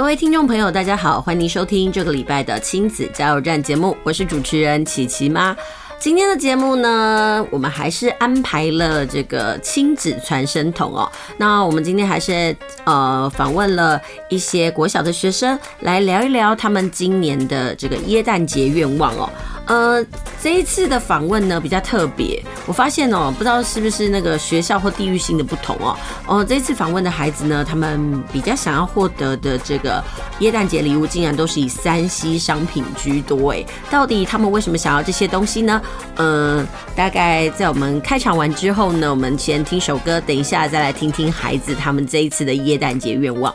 各位听众朋友，大家好，欢迎收听这个礼拜的亲子加油站节目，我是主持人琪琪妈。今天的节目呢，我们还是安排了这个亲子传声筒哦。那我们今天还是呃访问了一些国小的学生，来聊一聊他们今年的这个耶诞节愿望哦。呃，这一次的访问呢比较特别，我发现哦，不知道是不是那个学校或地域性的不同哦。哦，这一次访问的孩子呢，他们比较想要获得的这个耶诞节礼物，竟然都是以三 C 商品居多诶。到底他们为什么想要这些东西呢？呃，大概在我们开场完之后呢，我们先听首歌，等一下再来听听孩子他们这一次的耶诞节愿望。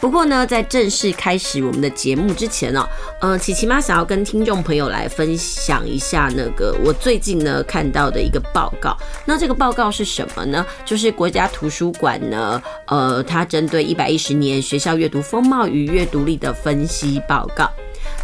不过呢，在正式开始我们的节目之前呢、呃，琪琪妈想要跟听众朋友来分享一下那个我最近呢看到的一个报告。那这个报告是什么呢？就是国家图书馆呢，呃，它针对一百一十年学校阅读风貌与阅读力的分析报告。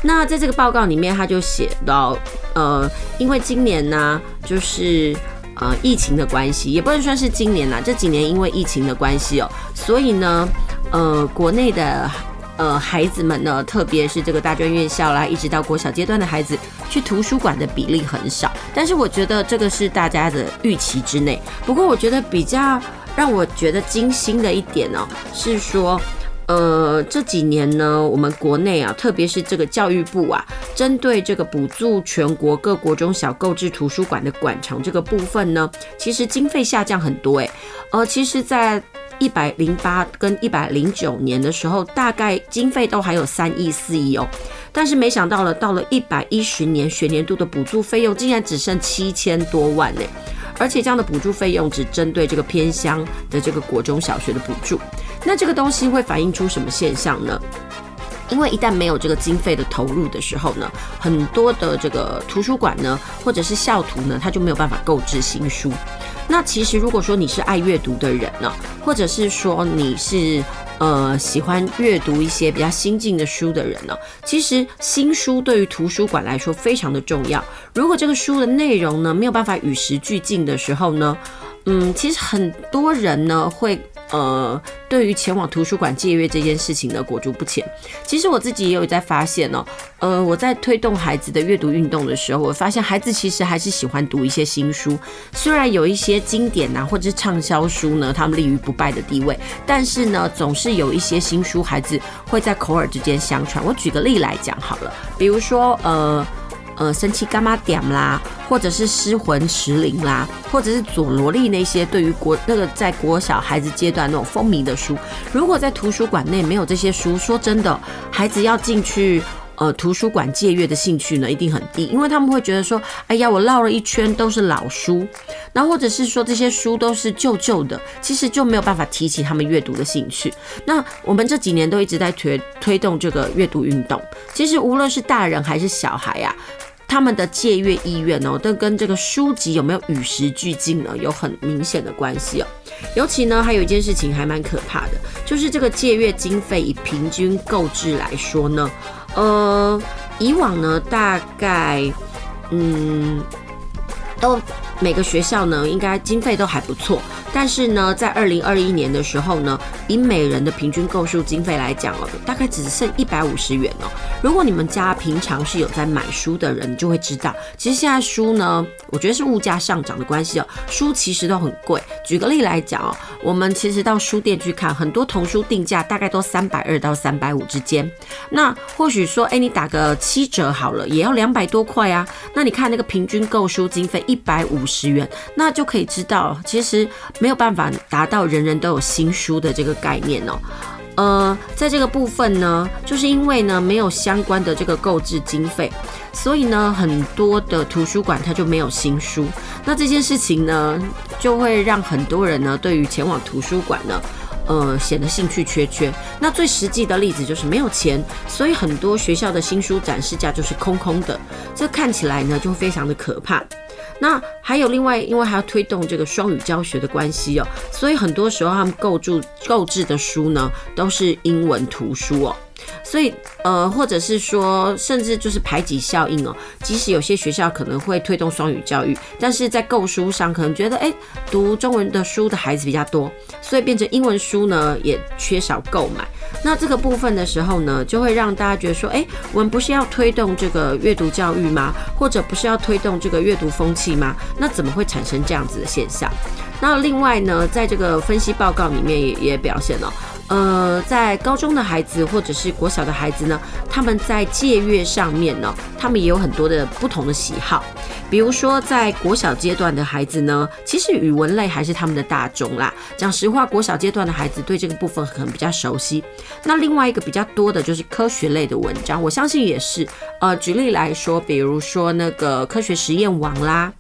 那在这个报告里面，他就写到，呃，因为今年呢，就是呃疫情的关系，也不能算是今年啦，这几年因为疫情的关系哦，所以呢。呃，国内的呃孩子们呢，特别是这个大专院校啦，一直到国小阶段的孩子，去图书馆的比例很少。但是我觉得这个是大家的预期之内。不过我觉得比较让我觉得惊心的一点呢，是说，呃，这几年呢，我们国内啊，特别是这个教育部啊，针对这个补助全国各国中小购置图书馆的馆藏这个部分呢，其实经费下降很多诶。呃，其实，在一百零八跟一百零九年的时候，大概经费都还有三亿四亿哦，但是没想到了，到了一百一十年学年度的补助费用竟然只剩七千多万呢，而且这样的补助费用只针对这个偏乡的这个国中小学的补助，那这个东西会反映出什么现象呢？因为一旦没有这个经费的投入的时候呢，很多的这个图书馆呢，或者是校图呢，它就没有办法购置新书。那其实如果说你是爱阅读的人呢，或者是说你是呃喜欢阅读一些比较新进的书的人呢，其实新书对于图书馆来说非常的重要。如果这个书的内容呢没有办法与时俱进的时候呢，嗯，其实很多人呢会。呃，对于前往图书馆借阅这件事情呢，裹足不前。其实我自己也有在发现哦，呃，我在推动孩子的阅读运动的时候，我发现孩子其实还是喜欢读一些新书。虽然有一些经典啊，或者是畅销书呢，他们立于不败的地位，但是呢，总是有一些新书，孩子会在口耳之间相传。我举个例来讲好了，比如说，呃。呃，神奇柑仔店啦，或者是失魂石灵啦，或者是佐罗力那些对于国那个在国小孩子阶段那种风靡的书，如果在图书馆内没有这些书，说真的，孩子要进去呃图书馆借阅的兴趣呢，一定很低，因为他们会觉得说，哎呀，我绕了一圈都是老书，然后或者是说这些书都是旧旧的，其实就没有办法提起他们阅读的兴趣。那我们这几年都一直在推推动这个阅读运动，其实无论是大人还是小孩啊。他们的借阅意愿哦，都跟这个书籍有没有与时俱进呢，有很明显的关系哦。尤其呢，还有一件事情还蛮可怕的，就是这个借阅经费以平均购置来说呢，呃，以往呢大概嗯都每个学校呢应该经费都还不错。但是呢，在二零二一年的时候呢，以每人的平均购书经费来讲哦，大概只剩一百五十元哦。如果你们家平常是有在买书的人，你就会知道，其实现在书呢，我觉得是物价上涨的关系哦，书其实都很贵。举个例来讲哦，我们其实到书店去看，很多童书定价大概都三百二到三百五之间。那或许说，哎，你打个七折好了，也要两百多块啊。那你看那个平均购书经费一百五十元，那就可以知道，其实。没有办法达到人人都有新书的这个概念哦，呃，在这个部分呢，就是因为呢没有相关的这个购置经费，所以呢很多的图书馆它就没有新书。那这件事情呢，就会让很多人呢对于前往图书馆呢，呃显得兴趣缺缺。那最实际的例子就是没有钱，所以很多学校的新书展示架就是空空的，这看起来呢就非常的可怕。那还有另外，因为还要推动这个双语教学的关系哦，所以很多时候他们构筑购置的书呢都是英文图书哦。所以，呃，或者是说，甚至就是排挤效应哦。即使有些学校可能会推动双语教育，但是在购书上可能觉得，哎，读中文的书的孩子比较多，所以变成英文书呢也缺少购买。那这个部分的时候呢，就会让大家觉得说，哎，我们不是要推动这个阅读教育吗？或者不是要推动这个阅读风气吗？那怎么会产生这样子的现象？那另外呢，在这个分析报告里面也也表现了。呃，在高中的孩子或者是国小的孩子呢，他们在借阅上面呢，他们也有很多的不同的喜好。比如说，在国小阶段的孩子呢，其实语文类还是他们的大众啦。讲实话，国小阶段的孩子对这个部分可能比较熟悉。那另外一个比较多的就是科学类的文章，我相信也是。呃，举例来说，比如说那个科学实验网啦。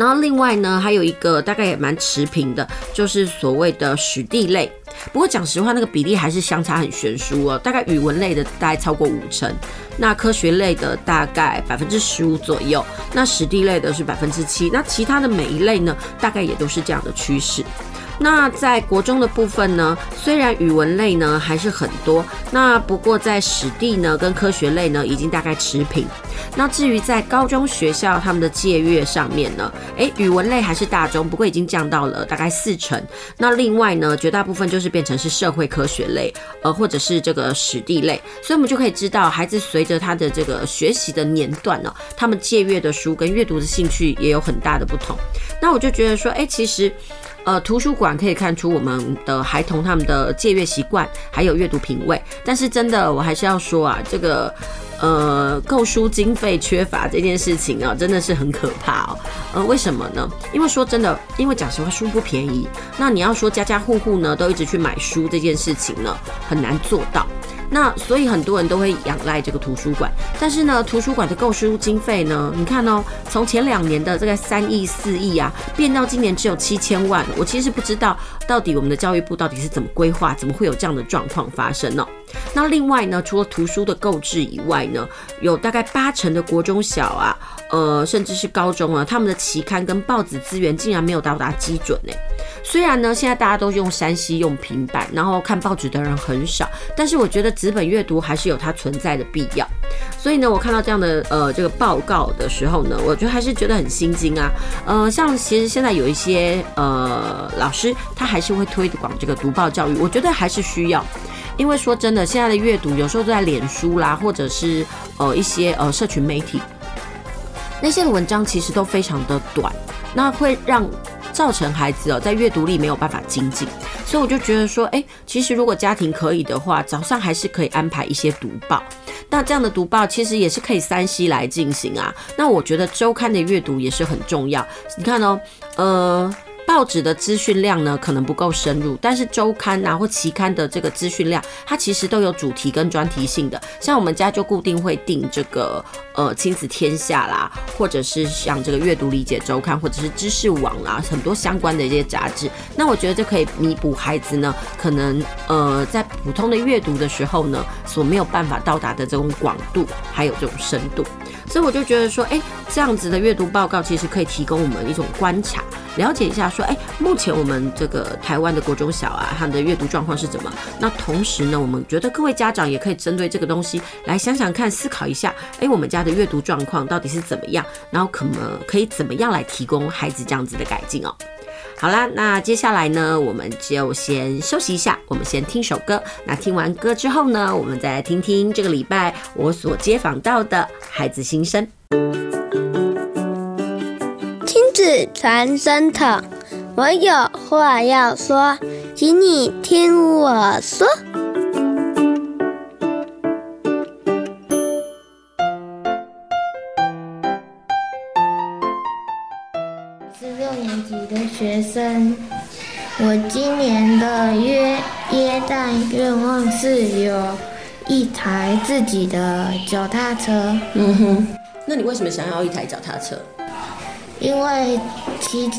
然后另外呢，还有一个大概也蛮持平的，就是所谓的史地类。不过讲实话，那个比例还是相差很悬殊哦。大概语文类的大概超过五成，那科学类的大概百分之十五左右，那史地类的是百分之七，那其他的每一类呢，大概也都是这样的趋势。那在国中的部分呢，虽然语文类呢还是很多，那不过在史地呢跟科学类呢已经大概持平。那至于在高中学校他们的借阅上面呢，诶，语文类还是大中，不过已经降到了大概四成。那另外呢，绝大部分就是变成是社会科学类，呃，或者是这个史地类。所以我们就可以知道，孩子随着他的这个学习的年段呢，他们借阅的书跟阅读的兴趣也有很大的不同。那我就觉得说，诶，其实。呃，图书馆可以看出我们的孩童他们的借阅习惯，还有阅读品味。但是真的，我还是要说啊，这个呃购书经费缺乏这件事情啊，真的是很可怕哦。呃，为什么呢？因为说真的，因为讲实话，书不便宜。那你要说家家户户呢都一直去买书这件事情呢，很难做到。那所以很多人都会仰赖这个图书馆，但是呢，图书馆的购书经费呢，你看哦，从前两年的这个三亿四亿啊，变到今年只有七千万。我其实不知道到底我们的教育部到底是怎么规划，怎么会有这样的状况发生呢？那另外呢，除了图书的购置以外呢，有大概八成的国中小啊，呃，甚至是高中啊，他们的期刊跟报纸资源竟然没有到达基准呢。虽然呢，现在大家都用 3C 用平板，然后看报纸的人很少，但是我觉得纸本阅读还是有它存在的必要。所以呢，我看到这样的呃这个报告的时候呢，我觉得还是觉得很心惊啊。呃，像其实现在有一些呃老师，他还是会推广这个读报教育，我觉得还是需要。因为说真的，现在的阅读有时候都在脸书啦，或者是呃一些呃社群媒体，那些的文章其实都非常的短，那会让。造成孩子哦，在阅读力没有办法精进，所以我就觉得说，哎，其实如果家庭可以的话，早上还是可以安排一些读报。那这样的读报其实也是可以 3C 来进行啊。那我觉得周刊的阅读也是很重要。你看哦，呃。报纸的资讯量呢，可能不够深入，但是周刊啊或期刊的这个资讯量，它其实都有主题跟专题性的。像我们家就固定会订这个呃亲子天下啦，或者是像这个阅读理解周刊，或者是知识网啦，很多相关的一些杂志。那我觉得这可以弥补孩子呢，可能呃在普通的阅读的时候呢，所没有办法到达的这种广度，还有这种深度。所以我就觉得说，哎，这样子的阅读报告其实可以提供我们一种观察，了解一下说，哎，目前我们这个台湾的国中小啊，他们的阅读状况是怎么？那同时呢，我们觉得各位家长也可以针对这个东西来想想看，思考一下，哎，我们家的阅读状况到底是怎么样？然后可能可以怎么样来提供孩子这样子的改进哦。好啦，那接下来呢，我们就先休息一下，我们先听首歌。那听完歌之后呢，我们再来听听这个礼拜我所接访到的孩子心声。亲子传声筒，我有话要说，请你听我说。学生，我今年的约耶诞愿望是有一台自己的脚踏车。嗯哼，那你为什么想要一台脚踏车？因为骑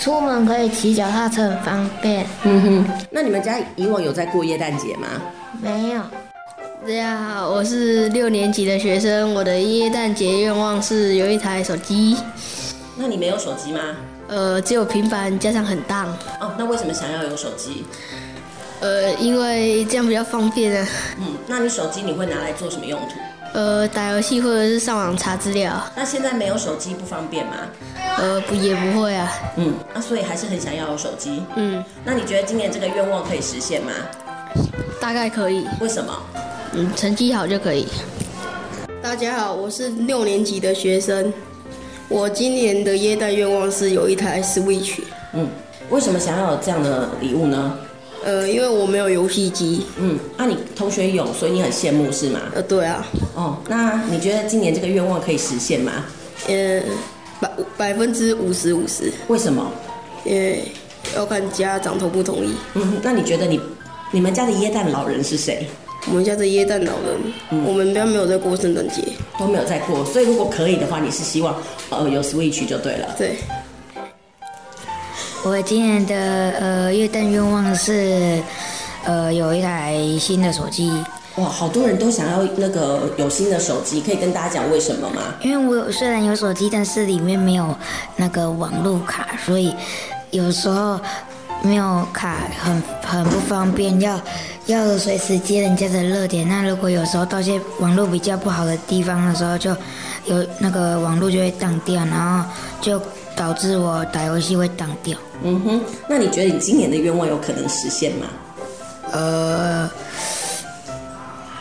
出门可以骑脚踏车很方便。嗯哼，那你们家以往有在过耶诞节吗？没有。大家好，我是六年级的学生，我的耶诞节愿望是有一台手机。那你没有手机吗？呃，只有平板加上很大。哦，那为什么想要有手机？呃，因为这样比较方便啊。嗯，那你手机你会拿来做什么用途？呃，打游戏或者是上网查资料。那现在没有手机不方便吗？呃，不也不会啊。嗯，那所以还是很想要有手机。嗯，那你觉得今年这个愿望可以实现吗？大概可以。为什么？嗯，成绩好就可以。大家好，我是六年级的学生。我今年的耶诞愿望是有一台 Switch。嗯，为什么想要有这样的礼物呢？呃，因为我没有游戏机。嗯，那、啊、你同学有，所以你很羡慕是吗？呃，对啊。哦，那你觉得今年这个愿望可以实现吗？呃，百百分之五十五十。为什么？因为要看家长同不同意。嗯，那你觉得你你们家的耶诞老人是谁？我们家的耶诞老人，嗯、我们家没有在过圣诞节，都没有在过，所以如果可以的话，你是希望呃有 Switch 就对了。对。我今年的呃月诞愿望是呃有一台新的手机。哇，好多人都想要那个有新的手机，可以跟大家讲为什么吗？因为我有虽然有手机，但是里面没有那个网络卡，所以有时候没有卡很很不方便，要。要随时接人家的热点，那如果有时候到些网络比较不好的地方的时候，就有那个网络就会当掉，然后就导致我打游戏会当掉。嗯哼，那你觉得你今年的愿望有可能实现吗？呃，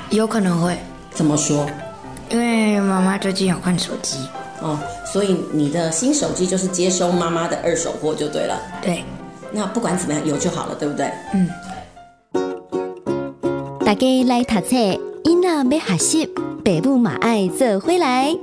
有可能会。怎么说？因为妈妈最近有换手机。哦，所以你的新手机就是接收妈妈的二手货就对了。对。那不管怎么样，有就好了，对不对？嗯。大家来读册，囡仔要学习，爸母嘛爱做回来。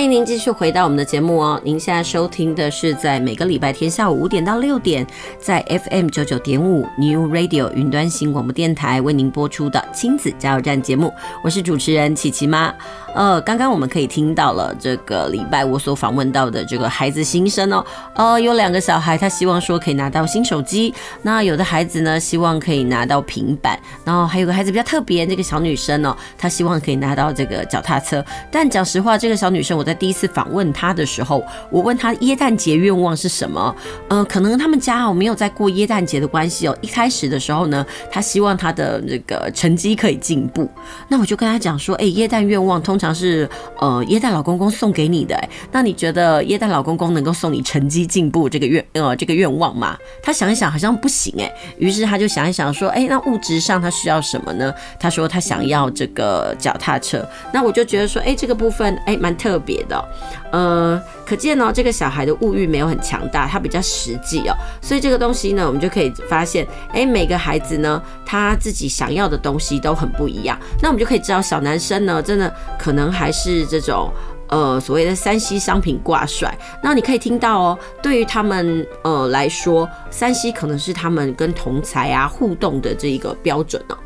欢迎您继续回到我们的节目哦。您现在收听的是在每个礼拜天下午五点到六点，在 FM 九九点五 New Radio 云端新广播电台为您播出的亲子加油站节目。我是主持人琪琪妈。呃，刚刚我们可以听到了这个礼拜我所访问到的这个孩子心声哦。呃，有两个小孩，他希望说可以拿到新手机；那有的孩子呢，希望可以拿到平板；然后还有个孩子比较特别，这个小女生哦，她希望可以拿到这个脚踏车。但讲实话，这个小女生我在。在第一次访问他的时候，我问他耶诞节愿望是什么？呃，可能他们家哦没有在过耶诞节的关系哦。一开始的时候呢，他希望他的那个成绩可以进步。那我就跟他讲说，哎，耶诞愿望通常是呃耶诞老公公送给你的。哎，那你觉得耶诞老公公能够送你成绩进步这个愿呃这个愿望吗？他想一想好像不行哎。于是他就想一想说，哎，那物质上他需要什么呢？他说他想要这个脚踏车。那我就觉得说，哎，这个部分哎蛮特别。的，呃，可见呢，这个小孩的物欲没有很强大，他比较实际哦，所以这个东西呢，我们就可以发现，哎，每个孩子呢，他自己想要的东西都很不一样，那我们就可以知道，小男生呢，真的可能还是这种，呃，所谓的 3C 商品挂帅，那你可以听到哦，对于他们呃来说，3C 可能是他们跟同才啊互动的这一个标准哦。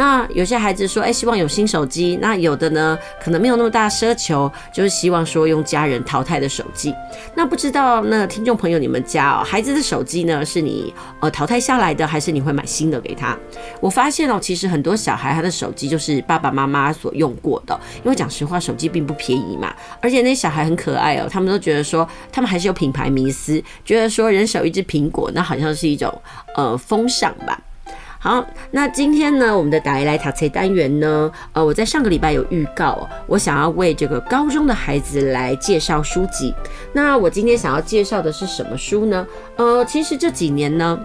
那有些孩子说，哎、希望有新手机。那有的呢，可能没有那么大奢求，就是希望说用家人淘汰的手机。那不知道那听众朋友，你们家哦，孩子的手机呢，是你呃淘汰下来的，还是你会买新的给他？我发现哦，其实很多小孩他的手机就是爸爸妈妈所用过的，因为讲实话，手机并不便宜嘛。而且那小孩很可爱哦，他们都觉得说，他们还是有品牌迷思，觉得说人手一只苹果，那好像是一种呃风尚吧。好，那今天呢，我们的打一来读册单元呢，呃，我在上个礼拜有预告，我想要为这个高中的孩子来介绍书籍。那我今天想要介绍的是什么书呢？呃，其实这几年呢，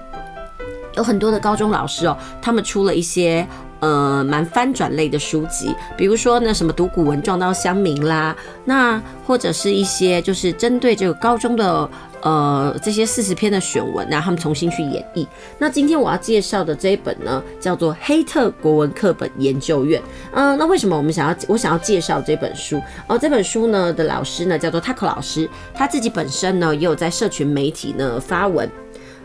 有很多的高中老师哦，他们出了一些。呃，蛮翻转类的书籍，比如说呢，什么读古文撞到乡民啦，那或者是一些就是针对这个高中的呃这些四十篇的选文啊，他们重新去演绎。那今天我要介绍的这一本呢，叫做《黑特国文课本研究院》。嗯、那为什么我们想要我想要介绍这本书？哦，这本书呢的老师呢叫做 Taco 老师，他自己本身呢也有在社群媒体呢发文。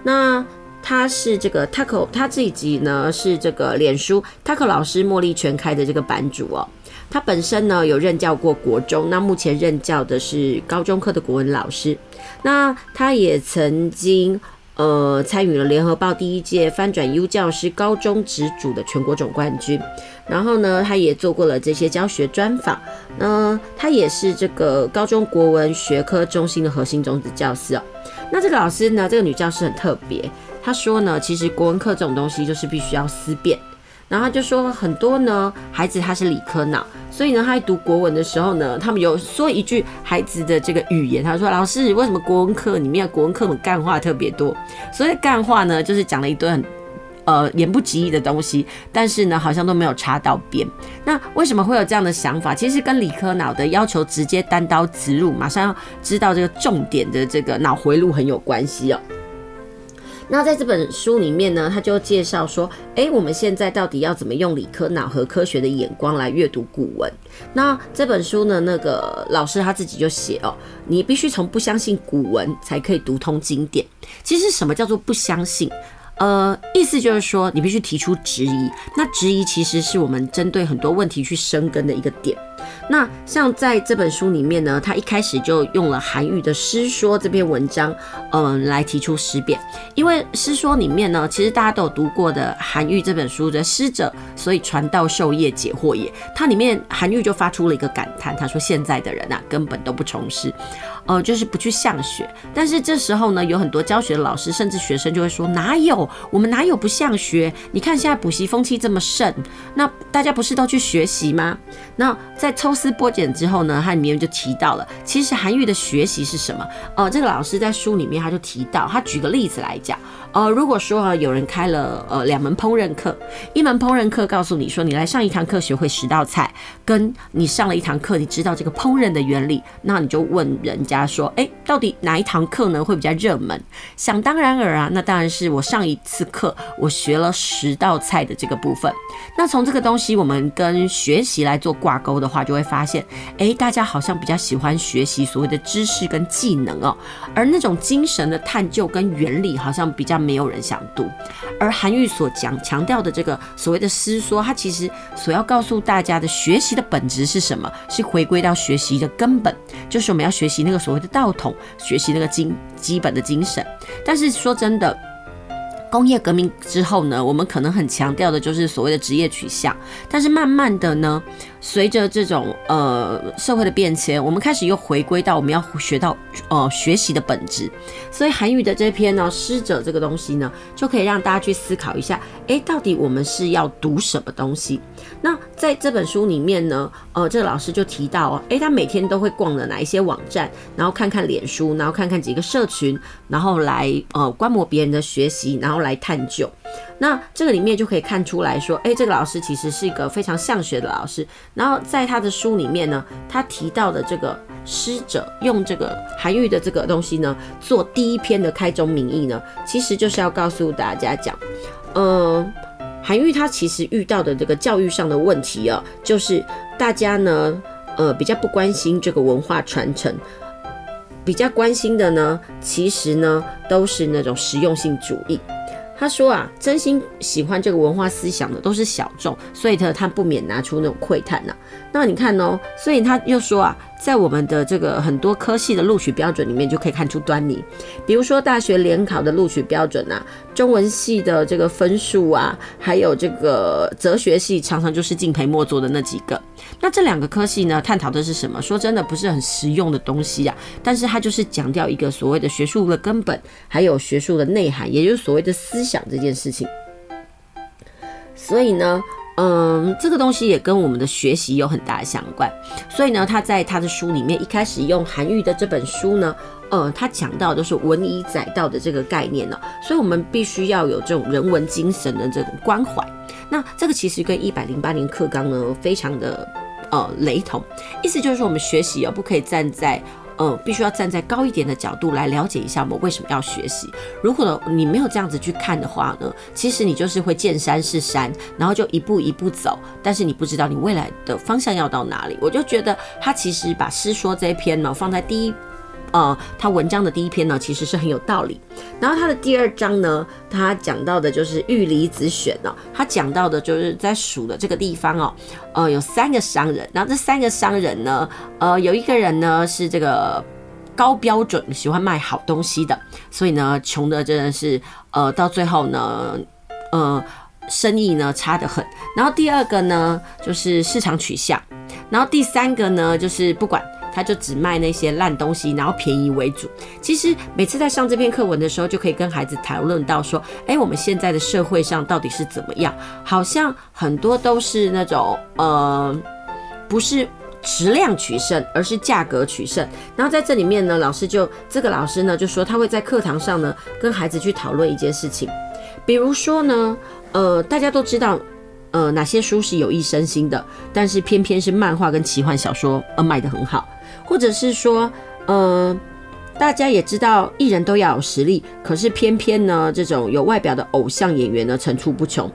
那他是这个 Taco，他这一集呢是这个脸书 Taco 老师茉莉全开的这个版主哦。他本身呢有任教过国中，那目前任教的是高中课的国文老师。那他也曾经呃参与了联合报第一届翻转 U 教师高中职组的全国总冠军。然后呢，他也做过了这些教学专访。那他也是这个高中国文学科中心的核心种子教师哦。那这个老师呢，这个女教师很特别。她说呢，其实国文课这种东西就是必须要思辨。然后他就说很多呢，孩子他是理科脑。所以呢，他在读国文的时候呢，他们有说一句孩子的这个语言，他说：“老师，为什么国文课里面国文课本干话特别多？所以干话呢，就是讲了一堆很呃言不及义的东西，但是呢，好像都没有插到边。那为什么会有这样的想法？其实跟理科脑的要求直接单刀直入，马上要知道这个重点的这个脑回路很有关系哦。”那在这本书里面呢，他就介绍说，诶，我们现在到底要怎么用理科脑和科学的眼光来阅读古文？那这本书呢，那个老师他自己就写哦，你必须从不相信古文才可以读通经典。其实什么叫做不相信？呃，意思就是说，你必须提出质疑。那质疑其实是我们针对很多问题去生根的一个点。那像在这本书里面呢，他一开始就用了韩愈的《师说》这篇文章，嗯、来提出思辨。因为《师说》里面呢，其实大家都有读过的韩愈这本书的“师者，所以传道授业解惑也”。它里面韩愈就发出了一个感叹，他说：“现在的人啊，根本都不从事，呃，就是不去向学。”但是这时候呢，有很多教学的老师甚至学生就会说：“哪有？我们哪有不向学？你看现在补习风气这么盛，那大家不是都去学习吗？”那在抽丝剥茧之后呢，它里面就提到了，其实韩愈的学习是什么？呃，这个老师在书里面他就提到，他举个例子来讲，呃，如果说啊有人开了呃两门烹饪课，一门烹饪课告诉你说，你来上一堂课学会十道菜，跟你上了一堂课，你知道这个烹饪的原理，那你就问人家说，哎，到底哪一堂课呢会比较热门？想当然尔啊，那当然是我上一次课我学了十道菜的这个部分。那从这个东西我们跟学习来做挂钩的话，就会发现，诶，大家好像比较喜欢学习所谓的知识跟技能哦，而那种精神的探究跟原理，好像比较没有人想读。而韩愈所讲强调的这个所谓的师说，他其实所要告诉大家的学习的本质是什么？是回归到学习的根本，就是我们要学习那个所谓的道统，学习那个精基本的精神。但是说真的。工业革命之后呢，我们可能很强调的就是所谓的职业取向，但是慢慢的呢，随着这种呃社会的变迁，我们开始又回归到我们要学到呃学习的本质。所以韩愈的这篇呢，《师者》这个东西呢，就可以让大家去思考一下，诶，到底我们是要读什么东西？那在这本书里面呢，呃，这个老师就提到哦，诶，他每天都会逛了哪一些网站，然后看看脸书，然后看看几个社群，然后来呃观摩别人的学习，然后。来探究，那这个里面就可以看出来说，哎，这个老师其实是一个非常向学的老师。然后在他的书里面呢，他提到的这个师者，用这个韩愈的这个东西呢，做第一篇的开宗明义呢，其实就是要告诉大家讲，嗯，韩愈他其实遇到的这个教育上的问题啊，就是大家呢，呃，比较不关心这个文化传承。比较关心的呢，其实呢都是那种实用性主义。他说啊，真心喜欢这个文化思想的都是小众，所以他他不免拿出那种窥探呐。那你看哦，所以他又说啊，在我们的这个很多科系的录取标准里面就可以看出端倪。比如说大学联考的录取标准啊，中文系的这个分数啊，还有这个哲学系常常就是敬陪末座的那几个。那这两个科系呢，探讨的是什么？说真的，不是很实用的东西、啊。但是它就是强调一个所谓的学术的根本，还有学术的内涵，也就是所谓的思想这件事情。所以呢，嗯，这个东西也跟我们的学习有很大的相关。所以呢，他在他的书里面一开始用韩愈的这本书呢，呃，他讲到的是文以载道的这个概念呢。所以我们必须要有这种人文精神的这种关怀。那这个其实跟一百零八年课纲呢，非常的。呃，雷同，意思就是说，我们学习哦，不可以站在，呃，必须要站在高一点的角度来了解一下我们为什么要学习。如果，你没有这样子去看的话呢，其实你就是会见山是山，然后就一步一步走，但是你不知道你未来的方向要到哪里。我就觉得他其实把《师说》这一篇呢放在第一呃，他文章的第一篇呢，其实是很有道理。然后他的第二章呢，他讲到的就是玉离子选哦，他讲到的就是在蜀的这个地方哦，呃，有三个商人，然后这三个商人呢，呃，有一个人呢是这个高标准，喜欢卖好东西的，所以呢，穷的真的是，呃，到最后呢，呃，生意呢差得很。然后第二个呢，就是市场取向，然后第三个呢，就是不管。他就只卖那些烂东西，然后便宜为主。其实每次在上这篇课文的时候，就可以跟孩子讨论到说：哎，我们现在的社会上到底是怎么样？好像很多都是那种呃，不是质量取胜，而是价格取胜。然后在这里面呢，老师就这个老师呢就说他会在课堂上呢跟孩子去讨论一件事情，比如说呢，呃，大家都知道。呃，哪些书是有益身心的？但是偏偏是漫画跟奇幻小说，呃卖得很好，或者是说，呃，大家也知道艺人都要有实力，可是偏偏呢，这种有外表的偶像演员呢层出不穷，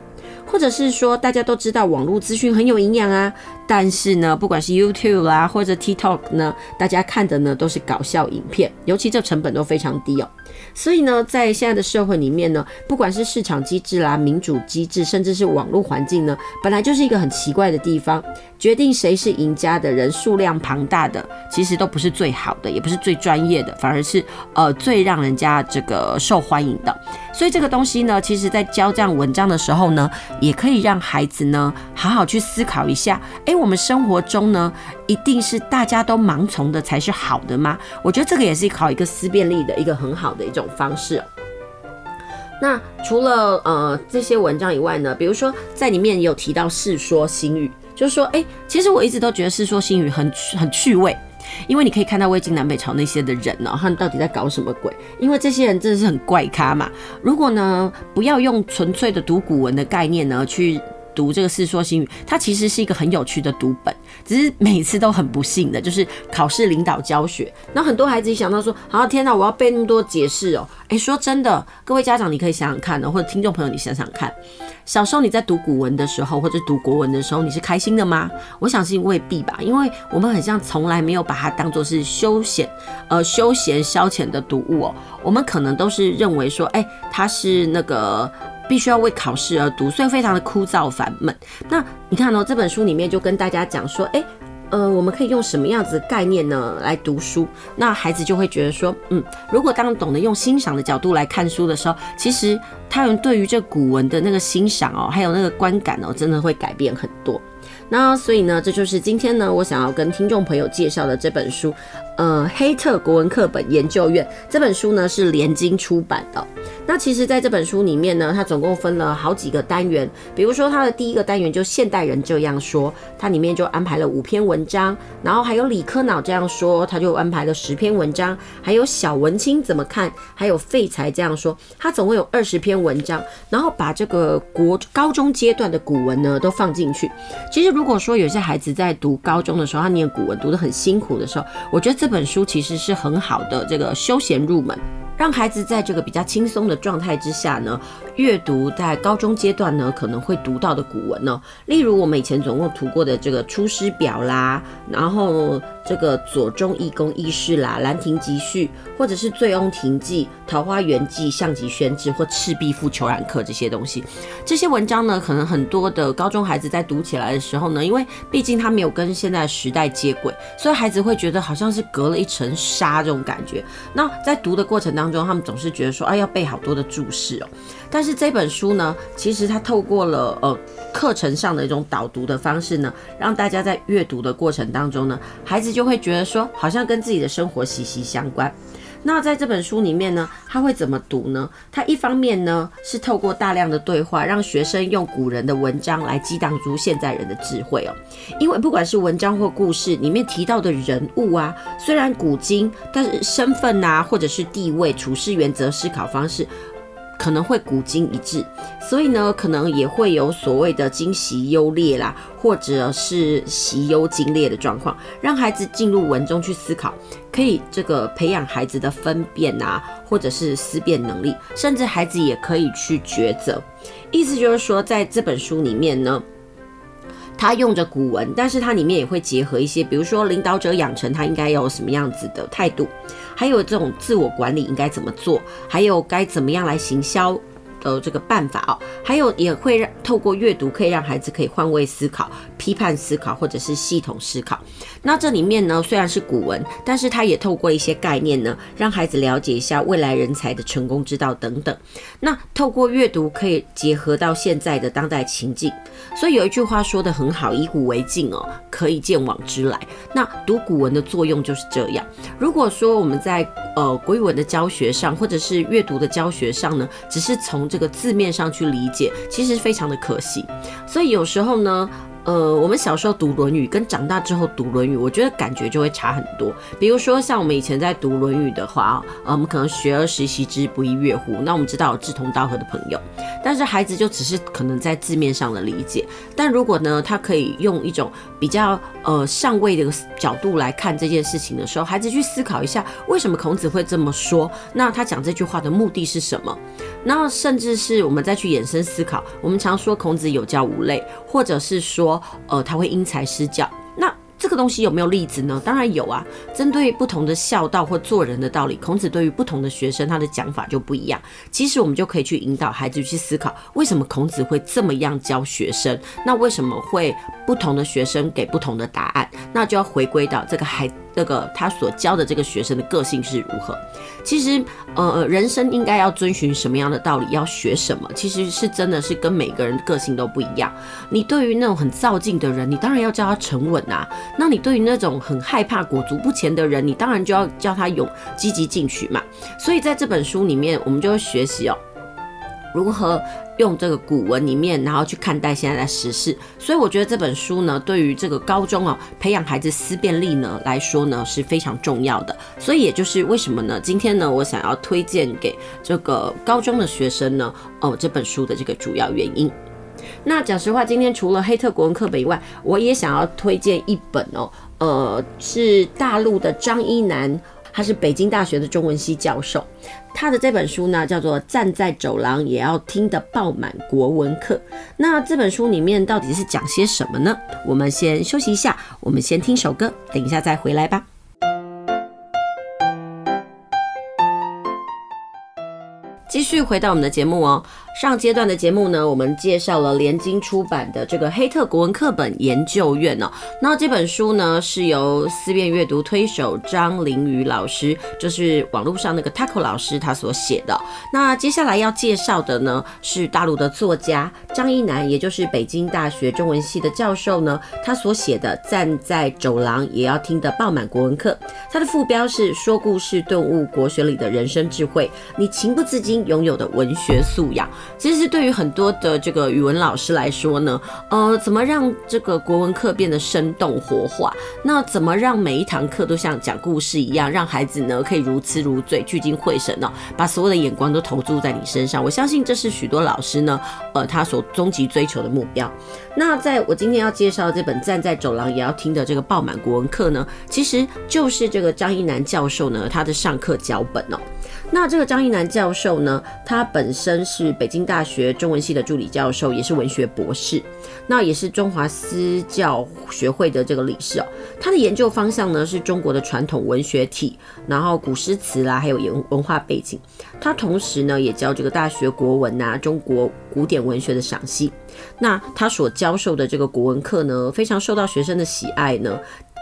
或者是说，大家都知道网络资讯很有营养啊，但是呢，不管是 YouTube 啦、啊、或者 TikTok 呢，大家看的呢都是搞笑影片，尤其这成本都非常低哦。所以呢，在现在的社会里面呢，不管是市场机制啦、民主机制，甚至是网络环境呢，本来就是一个很奇怪的地方。决定谁是赢家的人数量庞大的，其实都不是最好的，也不是最专业的，反而是呃最让人家这个受欢迎的。所以这个东西呢，其实在教这样文章的时候呢，也可以让孩子呢好好去思考一下。诶，我们生活中呢，一定是大家都盲从的才是好的吗？我觉得这个也是考一个思辨力的一个很好的一种方式。那除了呃这些文章以外呢，比如说在里面有提到《世说新语》。就是说，哎、其实我一直都觉得《世说新语》很很趣味，因为你可以看到魏晋南北朝那些的人呢、他们到底在搞什么鬼？因为这些人真的是很怪咖嘛。如果呢，不要用纯粹的读古文的概念呢去。读这个《世说新语》，它其实是一个很有趣的读本，只是每次都很不幸的，就是考试领导教学。那很多孩子一想到说：“好，天哪，我要背那么多解释哦。”诶，说真的，各位家长，你可以想想看呢，或者听众朋友，你想想看，小时候你在读古文的时候，或者读国文的时候，你是开心的吗？我想是未必吧，因为我们很像从来没有把它当做是休闲、呃休闲消遣的读物哦。我们可能都是认为说：“诶，它是那个。”必须要为考试而读，所以非常的枯燥烦闷。那你看哦，这本书里面就跟大家讲说，诶，呃，我们可以用什么样子概念呢来读书？那孩子就会觉得说，嗯，如果当懂得用欣赏的角度来看书的时候，其实他们对于这古文的那个欣赏哦，还有那个观感哦，真的会改变很多。那所以呢，这就是今天呢，我想要跟听众朋友介绍的这本书，呃，黑特国文课本研究院这本书呢是联经出版的。那其实，在这本书里面呢，它总共分了好几个单元。比如说，它的第一个单元就现代人这样说，它里面就安排了五篇文章。然后还有理科脑这样说，它就安排了十篇文章。还有小文青怎么看？还有废材这样说，它总共有二十篇文章。然后把这个国高中阶段的古文呢都放进去。其实，如果说有些孩子在读高中的时候，他念古文读得很辛苦的时候，我觉得这这本书其实是很好的这个休闲入门。让孩子在这个比较轻松的状态之下呢，阅读在高中阶段呢可能会读到的古文呢，例如我们以前总共读过的这个《出师表》啦，然后这个《左中义公义士》啦，《兰亭集序》，或者是《醉翁亭记》、《桃花源记》、《项籍轩志》或《赤壁赋虬髯客》这些东西，这些文章呢，可能很多的高中孩子在读起来的时候呢，因为毕竟他没有跟现在时代接轨，所以孩子会觉得好像是隔了一层纱这种感觉。那在读的过程当中，他们总是觉得说，哎，要背好多的注释哦。但是这本书呢，其实它透过了呃课程上的一种导读的方式呢，让大家在阅读的过程当中呢，孩子就会觉得说，好像跟自己的生活息息相关。那在这本书里面呢，他会怎么读呢？他一方面呢是透过大量的对话，让学生用古人的文章来激荡出现在人的智慧哦。因为不管是文章或故事里面提到的人物啊，虽然古今，但是身份啊，或者是地位、处事原则、思考方式。可能会古今一致，所以呢，可能也会有所谓的今昔优劣啦，或者是昔优今劣的状况，让孩子进入文中去思考，可以这个培养孩子的分辨啊，或者是思辨能力，甚至孩子也可以去抉择。意思就是说，在这本书里面呢。他用着古文，但是它里面也会结合一些，比如说领导者养成他应该要有什么样子的态度，还有这种自我管理应该怎么做，还有该怎么样来行销。呃，这个办法哦，还有也会让透过阅读，可以让孩子可以换位思考、批判思考，或者是系统思考。那这里面呢，虽然是古文，但是它也透过一些概念呢，让孩子了解一下未来人才的成功之道等等。那透过阅读，可以结合到现在的当代情境。所以有一句话说得很好：“以古为镜哦，可以鉴往知来。”那读古文的作用就是这样。如果说我们在呃国语文的教学上，或者是阅读的教学上呢，只是从这个字面上去理解，其实非常的可惜。所以有时候呢，呃，我们小时候读《论语》跟长大之后读《论语》，我觉得感觉就会差很多。比如说，像我们以前在读《论语》的话，呃，我们可能学而时习之，不亦说乎？那我们知道有志同道合的朋友，但是孩子就只是可能在字面上的理解。但如果呢，他可以用一种比较呃上位的角度来看这件事情的时候，孩子去思考一下，为什么孔子会这么说？那他讲这句话的目的是什么？那甚至是我们再去衍生思考，我们常说孔子有教无类，或者是说，呃，他会因材施教。那这个东西有没有例子呢？当然有啊。针对不同的孝道或做人的道理，孔子对于不同的学生，他的讲法就不一样。其实我们就可以去引导孩子去思考，为什么孔子会这么样教学生？那为什么会不同的学生给不同的答案？那就要回归到这个孩。这个他所教的这个学生的个性是如何？其实，呃，人生应该要遵循什么样的道理？要学什么？其实是真的是跟每个人个性都不一样。你对于那种很躁进的人，你当然要教他沉稳啊。那你对于那种很害怕裹足不前的人，你当然就要教他勇积极进取嘛。所以在这本书里面，我们就会学习哦，如何。用这个古文里面，然后去看待现在的时事，所以我觉得这本书呢，对于这个高中啊，培养孩子思辨力呢来说呢是非常重要的。所以也就是为什么呢，今天呢，我想要推荐给这个高中的学生呢，哦，这本书的这个主要原因。那讲实话，今天除了黑特国文课本以外，我也想要推荐一本哦，呃，是大陆的张一楠。他是北京大学的中文系教授，他的这本书呢叫做《站在走廊也要听得爆满国文课》。那这本书里面到底是讲些什么呢？我们先休息一下，我们先听首歌，等一下再回来吧。继续回到我们的节目哦。上阶段的节目呢，我们介绍了联经出版的这个黑特国文课本研究院哦。那这本书呢，是由思辨阅读推手张凌宇老师，就是网络上那个 Taco 老师他所写的。那接下来要介绍的呢，是大陆的作家张一楠，也就是北京大学中文系的教授呢，他所写的《站在走廊也要听得爆满国文课》。他的副标是说故事顿悟国学里的人生智慧，你情不自禁拥有的文学素养。其实对于很多的这个语文老师来说呢，呃，怎么让这个国文课变得生动活化？那怎么让每一堂课都像讲故事一样，让孩子呢可以如痴如醉、聚精会神呢、哦，把所有的眼光都投注在你身上？我相信这是许多老师呢，呃，他所终极追求的目标。那在我今天要介绍这本站在走廊也要听的这个爆满国文课呢，其实就是这个张一楠教授呢他的上课脚本哦。那这个张一楠教授呢，他本身是北京大学中文系的助理教授，也是文学博士，那也是中华私教学会的这个理事哦。他的研究方向呢是中国的传统文学体，然后古诗词啦，还有文文化背景。他同时呢也教这个大学国文呐，中国古典文学的赏析。那他所教授的这个国文课呢，非常受到学生的喜爱呢。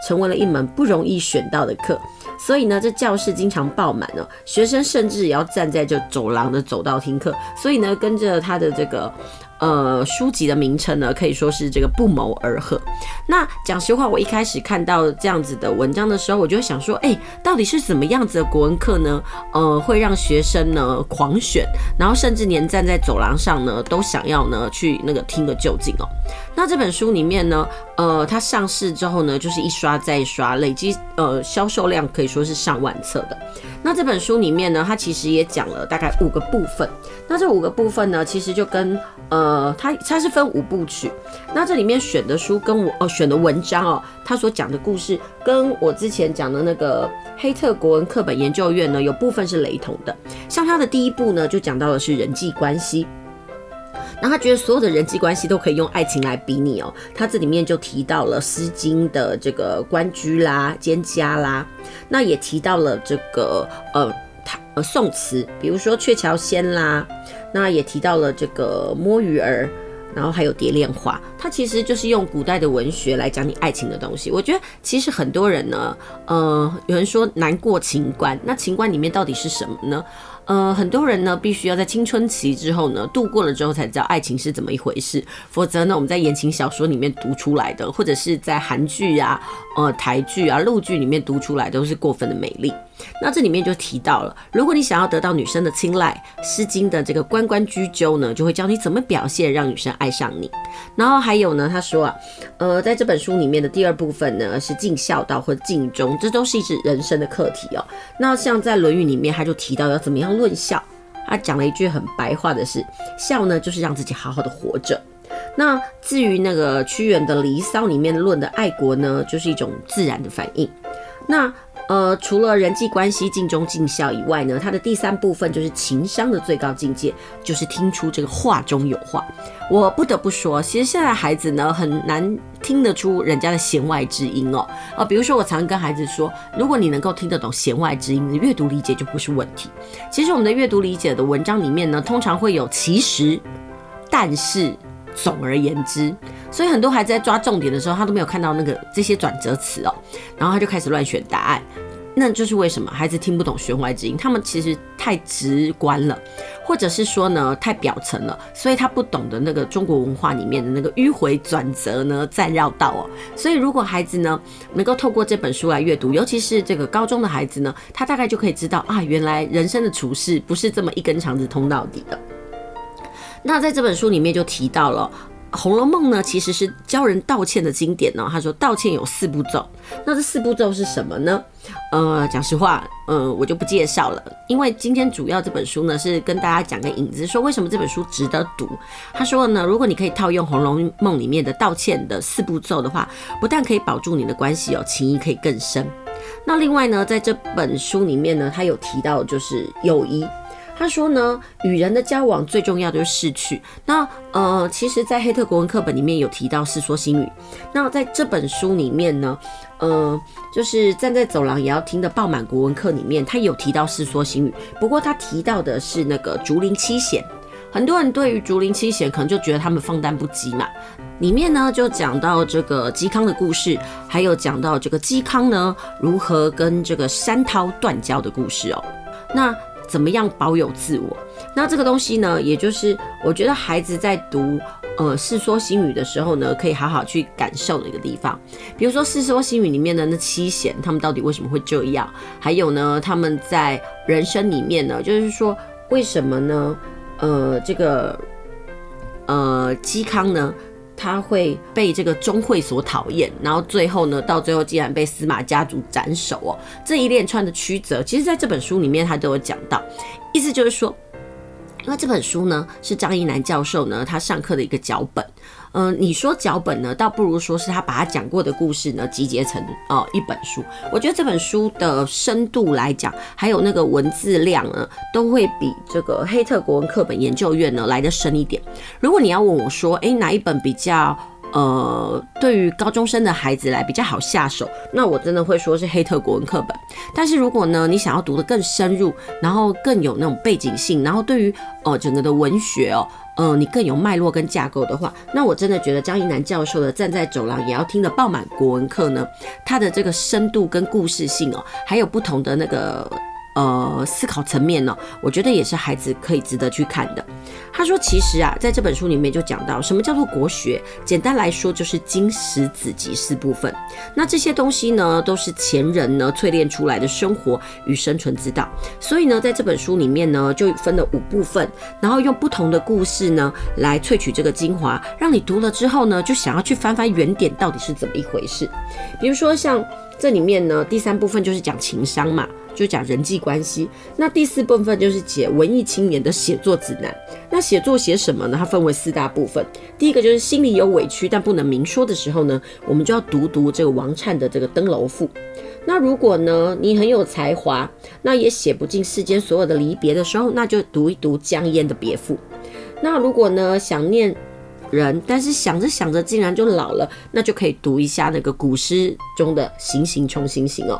成为了一门不容易选到的课，所以呢，这教室经常爆满哦，学生甚至也要站在这走廊的走道听课。所以呢，跟着他的这个。呃，书籍的名称呢，可以说是这个不谋而合。那讲实话，我一开始看到这样子的文章的时候，我就想说，哎、到底是怎么样子的国文课呢？呃，会让学生呢狂选，然后甚至连站在走廊上呢，都想要呢去那个听个究竟哦。那这本书里面呢，呃，它上市之后呢，就是一刷再刷，累积呃销售量可以说是上万册的。那这本书里面呢，它其实也讲了大概五个部分。那这五个部分呢，其实就跟呃，它它是分五部曲。那这里面选的书跟我哦选的文章哦，它所讲的故事跟我之前讲的那个黑特国文课本研究院呢，有部分是雷同的。像他的第一部呢，就讲到的是人际关系。那他觉得所有的人际关系都可以用爱情来比拟哦。他这里面就提到了《诗经》的这个关雎啦、蒹葭啦，那也提到了这个呃，他呃宋词，比如说《鹊桥仙》啦，那也提到了这个摸鱼儿。然后还有蝶恋花，它其实就是用古代的文学来讲你爱情的东西。我觉得其实很多人呢，呃，有人说难过情关，那情关里面到底是什么呢？呃，很多人呢必须要在青春期之后呢度过了之后才知道爱情是怎么一回事，否则呢我们在言情小说里面读出来的，或者是在韩剧啊、呃台剧啊、陆剧里面读出来都是过分的美丽。那这里面就提到了，如果你想要得到女生的青睐，《诗经》的这个关关雎鸠呢，就会教你怎么表现，让女生爱上你。然后还有呢，他说啊，呃，在这本书里面的第二部分呢，是尽孝道或尽忠，这都是一直人生的课题哦。那像在《论语》里面，他就提到要怎么样论孝，他讲了一句很白话的是，孝呢就是让自己好好的活着。那至于那个屈原的《离骚》里面论的爱国呢，就是一种自然的反应。那呃，除了人际关系尽忠尽孝以外呢，它的第三部分就是情商的最高境界，就是听出这个话中有话。我不得不说，其实现在孩子呢很难听得出人家的弦外之音哦。呃，比如说我常跟孩子说，如果你能够听得懂弦外之音，你的阅读理解就不是问题。其实我们的阅读理解的文章里面呢，通常会有其实、但是、总而言之。所以很多孩子在抓重点的时候，他都没有看到那个这些转折词哦，然后他就开始乱选答案。那就是为什么孩子听不懂弦外之音，他们其实太直观了，或者是说呢太表层了，所以他不懂得那个中国文化里面的那个迂回转折呢，再绕道哦。所以如果孩子呢能够透过这本书来阅读，尤其是这个高中的孩子呢，他大概就可以知道啊，原来人生的处事不是这么一根肠子通到底的。那在这本书里面就提到了。《红楼梦》呢，其实是教人道歉的经典呢。他说道歉有四步骤，那这四步骤是什么呢？呃，讲实话，呃，我就不介绍了，因为今天主要这本书呢是跟大家讲个引子，说为什么这本书值得读。他说呢，如果你可以套用《红楼梦》里面的道歉的四步骤的话，不但可以保住你的关系哦，情谊可以更深。那另外呢，在这本书里面呢，他有提到就是友谊。他说呢，与人的交往最重要的就是识趣。那呃，其实，在黑特国文课本里面有提到《世说新语》。那在这本书里面呢，呃，就是站在走廊也要听的爆满国文课里面，他有提到《世说新语》。不过他提到的是那个竹林七贤。很多人对于竹林七贤可能就觉得他们放荡不羁嘛。里面呢就讲到这个嵇康的故事，还有讲到这个嵇康呢如何跟这个山涛断交的故事哦。那怎么样保有自我？那这个东西呢，也就是我觉得孩子在读呃《世说新语》的时候呢，可以好好去感受的一个地方。比如说《世说新语》里面的那七贤，他们到底为什么会这样？还有呢，他们在人生里面呢，就是说为什么呢？呃，这个呃嵇康呢？他会被这个钟会所讨厌，然后最后呢，到最后竟然被司马家族斩首哦。这一连串的曲折，其实在这本书里面他都有讲到，意思就是说，那这本书呢是张一南教授呢他上课的一个脚本。嗯、你说脚本呢，倒不如说是他把他讲过的故事呢集结成呃一本书。我觉得这本书的深度来讲，还有那个文字量呢，都会比这个黑特国文课本研究院呢来得深一点。如果你要问我说，诶，哪一本比较呃对于高中生的孩子来比较好下手，那我真的会说是黑特国文课本。但是如果呢你想要读得更深入，然后更有那种背景性，然后对于呃整个的文学哦。嗯、你更有脉络跟架构的话，那我真的觉得张一南教授的站在走廊也要听的爆满国文课呢，它的这个深度跟故事性哦，还有不同的那个。呃，思考层面呢，我觉得也是孩子可以值得去看的。他说，其实啊，在这本书里面就讲到什么叫做国学，简单来说就是经史子集四部分。那这些东西呢，都是前人呢淬炼出来的生活与生存之道。所以呢，在这本书里面呢，就分了五部分，然后用不同的故事呢来萃取这个精华，让你读了之后呢，就想要去翻翻原点到底是怎么一回事。比如说像这里面呢，第三部分就是讲情商嘛。就讲人际关系，那第四部分就是写文艺青年的写作指南。那写作写什么呢？它分为四大部分。第一个就是心里有委屈但不能明说的时候呢，我们就要读读这个王粲的这个《登楼赋》。那如果呢，你很有才华，那也写不尽世间所有的离别的时候，那就读一读江淹的《别赋》。那如果呢想念人，但是想着想着竟然就老了，那就可以读一下那个古诗中的“行行重行行”哦。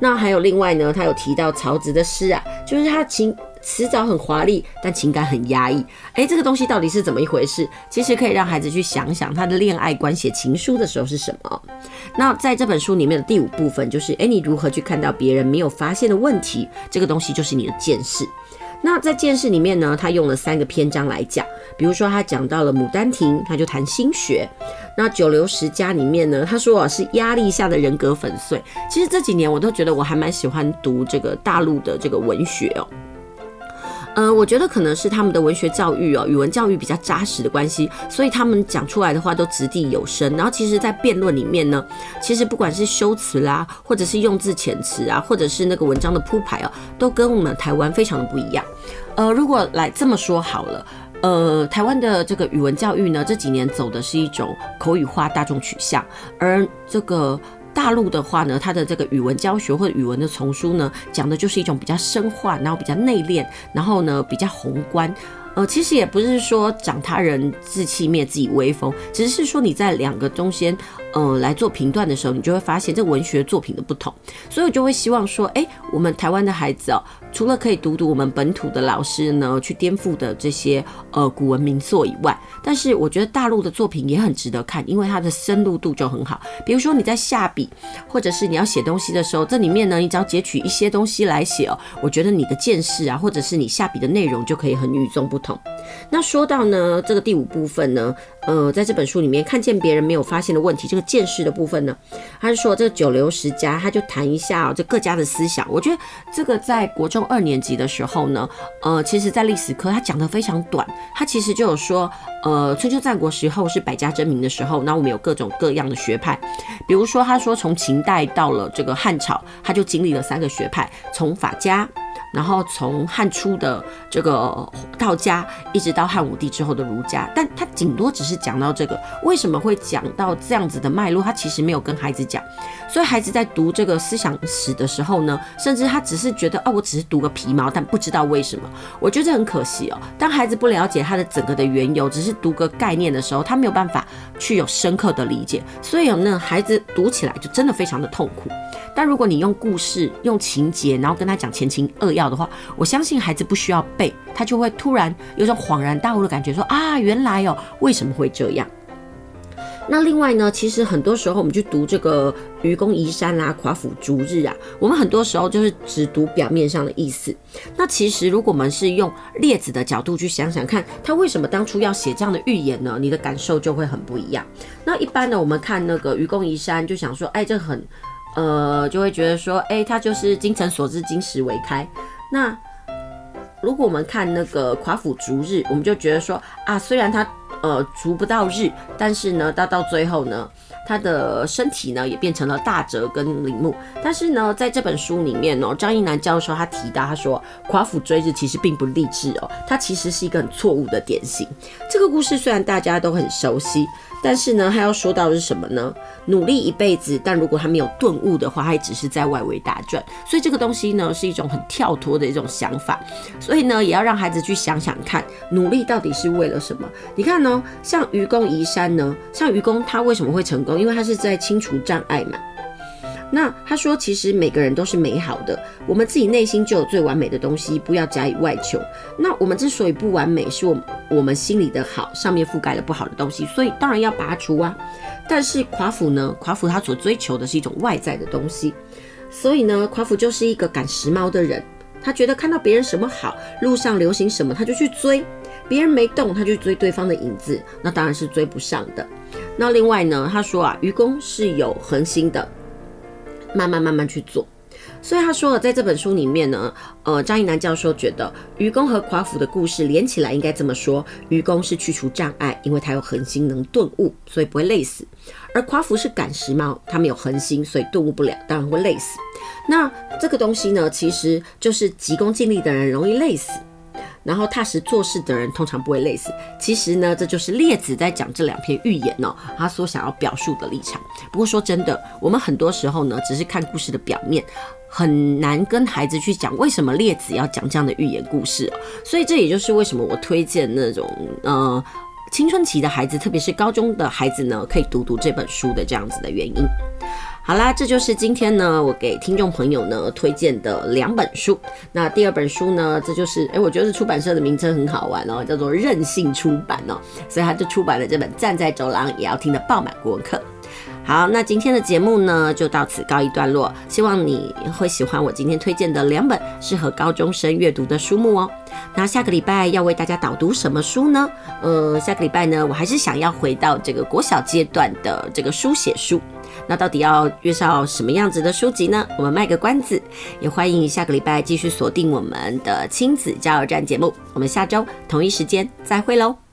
那还有另外呢，他有提到曹植的诗啊，就是他情词藻很华丽，但情感很压抑。哎，这个东西到底是怎么一回事？其实可以让孩子去想想他的恋爱观，写情书的时候是什么。那在这本书里面的第五部分，就是哎，你如何去看到别人没有发现的问题？这个东西就是你的见识。那在见识里面呢，他用了三个篇章来讲，比如说他讲到了《牡丹亭》，他就谈心学。那《九流十家》里面呢，他说啊是压力下的人格粉碎。其实这几年我都觉得我还蛮喜欢读这个大陆的这个文学哦。呃，我觉得可能是他们的文学教育哦，语文教育比较扎实的关系，所以他们讲出来的话都掷地有声。然后其实，在辩论里面呢，其实不管是修辞啦，或者是用字遣词啊，或者是那个文章的铺排啊，都跟我们台湾非常的不一样。呃，如果来这么说好了，呃，台湾的这个语文教育呢，这几年走的是一种口语化、大众取向，而这个。大陆的话呢，它的这个语文教学或者语文的丛书呢，讲的就是一种比较深化，然后比较内敛，然后呢比较宏观。呃，其实也不是说长他人志气灭自己威风，只是说你在两个中间，呃，来做评断的时候，你就会发现这文学作品的不同。所以我就会希望说，哎，我们台湾的孩子哦，除了可以读读我们本土的老师呢去颠覆的这些呃古文名作以外，但是我觉得大陆的作品也很值得看，因为它的深入度就很好。比如说你在下笔，或者是你要写东西的时候，这里面呢，你只要截取一些东西来写哦，我觉得你的见识啊，或者是你下笔的内容就可以很与众不同。那说到呢，这个第五部分呢，呃，在这本书里面看见别人没有发现的问题，这个见识的部分呢，他是说这个九流十家，他就谈一下，这各家的思想。我觉得这个在国中二年级的时候呢，呃，其实在历史课他讲的非常短，他其实就有说，呃，春秋战国时候是百家争鸣的时候，那我们有各种各样的学派，比如说他说从秦代到了这个汉朝，他就经历了三个学派，从法家。然后从汉初的这个道家，一直到汉武帝之后的儒家，但他顶多只是讲到这个，为什么会讲到这样子的脉络？他其实没有跟孩子讲，所以孩子在读这个思想史的时候呢，甚至他只是觉得，哦，我只是读个皮毛，但不知道为什么。我觉得很可惜哦。当孩子不了解他的整个的缘由，只是读个概念的时候，他没有办法去有深刻的理解，所以有那孩子读起来就真的非常的痛苦。但如果你用故事、用情节，然后跟他讲前情扼要好的话，我相信孩子不需要背，他就会突然有种恍然大悟的感觉，说啊，原来哦，为什么会这样？那另外呢，其实很多时候我们去读这个《愚公移山》啊，《夸父逐日》啊，我们很多时候就是只读表面上的意思。那其实如果我们是用列子的角度去想想看，他为什么当初要写这样的寓言呢？你的感受就会很不一样。那一般呢，我们看那个《愚公移山》，就想说，哎，这很。呃，就会觉得说，哎、他就是精诚所至，金石为开。那如果我们看那个夸父逐日，我们就觉得说，啊，虽然他呃逐不到日，但是呢，到到最后呢，他的身体呢也变成了大泽跟铃木。但是呢，在这本书里面哦，张一南教授他提到，他说夸父追日其实并不励志哦，他其实是一个很错误的典型。这个故事虽然大家都很熟悉。但是呢，他要说到的是什么呢？努力一辈子，但如果他没有顿悟的话，他也只是在外围打转。所以这个东西呢，是一种很跳脱的一种想法。所以呢，也要让孩子去想想看，努力到底是为了什么？你看呢，像愚公移山呢，像愚公他为什么会成功？因为他是在清除障碍嘛。那他说，其实每个人都是美好的，我们自己内心就有最完美的东西，不要加以外求。那我们之所以不完美，是我们我们心里的好上面覆盖了不好的东西，所以当然要拔除啊。但是夸父呢，夸父他所追求的是一种外在的东西，所以呢，夸父就是一个赶时髦的人，他觉得看到别人什么好，路上流行什么，他就去追，别人没动，他就追对方的影子，那当然是追不上的。那另外呢，他说啊，愚公是有恒心的。慢慢慢慢去做，所以他说了，在这本书里面呢，呃，张一南教授觉得愚公和夸父的故事连起来应该这么说：愚公是去除障碍，因为他有恒心能顿悟，所以不会累死；而夸父是赶时髦，他没有恒心，所以顿悟不了，当然会累死。那这个东西呢，其实就是急功近利的人容易累死。然后踏实做事的人通常不会累死。其实呢，这就是列子在讲这两篇寓言哦，他所想要表述的立场。不过说真的，我们很多时候呢，只是看故事的表面，很难跟孩子去讲为什么列子要讲这样的寓言故事。所以这也就是为什么我推荐那种呃青春期的孩子，特别是高中的孩子呢，可以读读这本书的这样子的原因。好啦，这就是今天呢，我给听众朋友呢推荐的两本书。那第二本书呢，这就是哎，我觉得出版社的名称很好玩哦，叫做任性出版哦，所以他就出版了这本《站在走廊也要听的爆满国文课》。好，那今天的节目呢，就到此告一段落。希望你会喜欢我今天推荐的两本适合高中生阅读的书目哦。那下个礼拜要为大家导读什么书呢？呃，下个礼拜呢，我还是想要回到这个国小阶段的这个书写书。那到底要介绍什么样子的书籍呢？我们卖个关子，也欢迎下个礼拜继续锁定我们的亲子加油站节目。我们下周同一时间再会喽。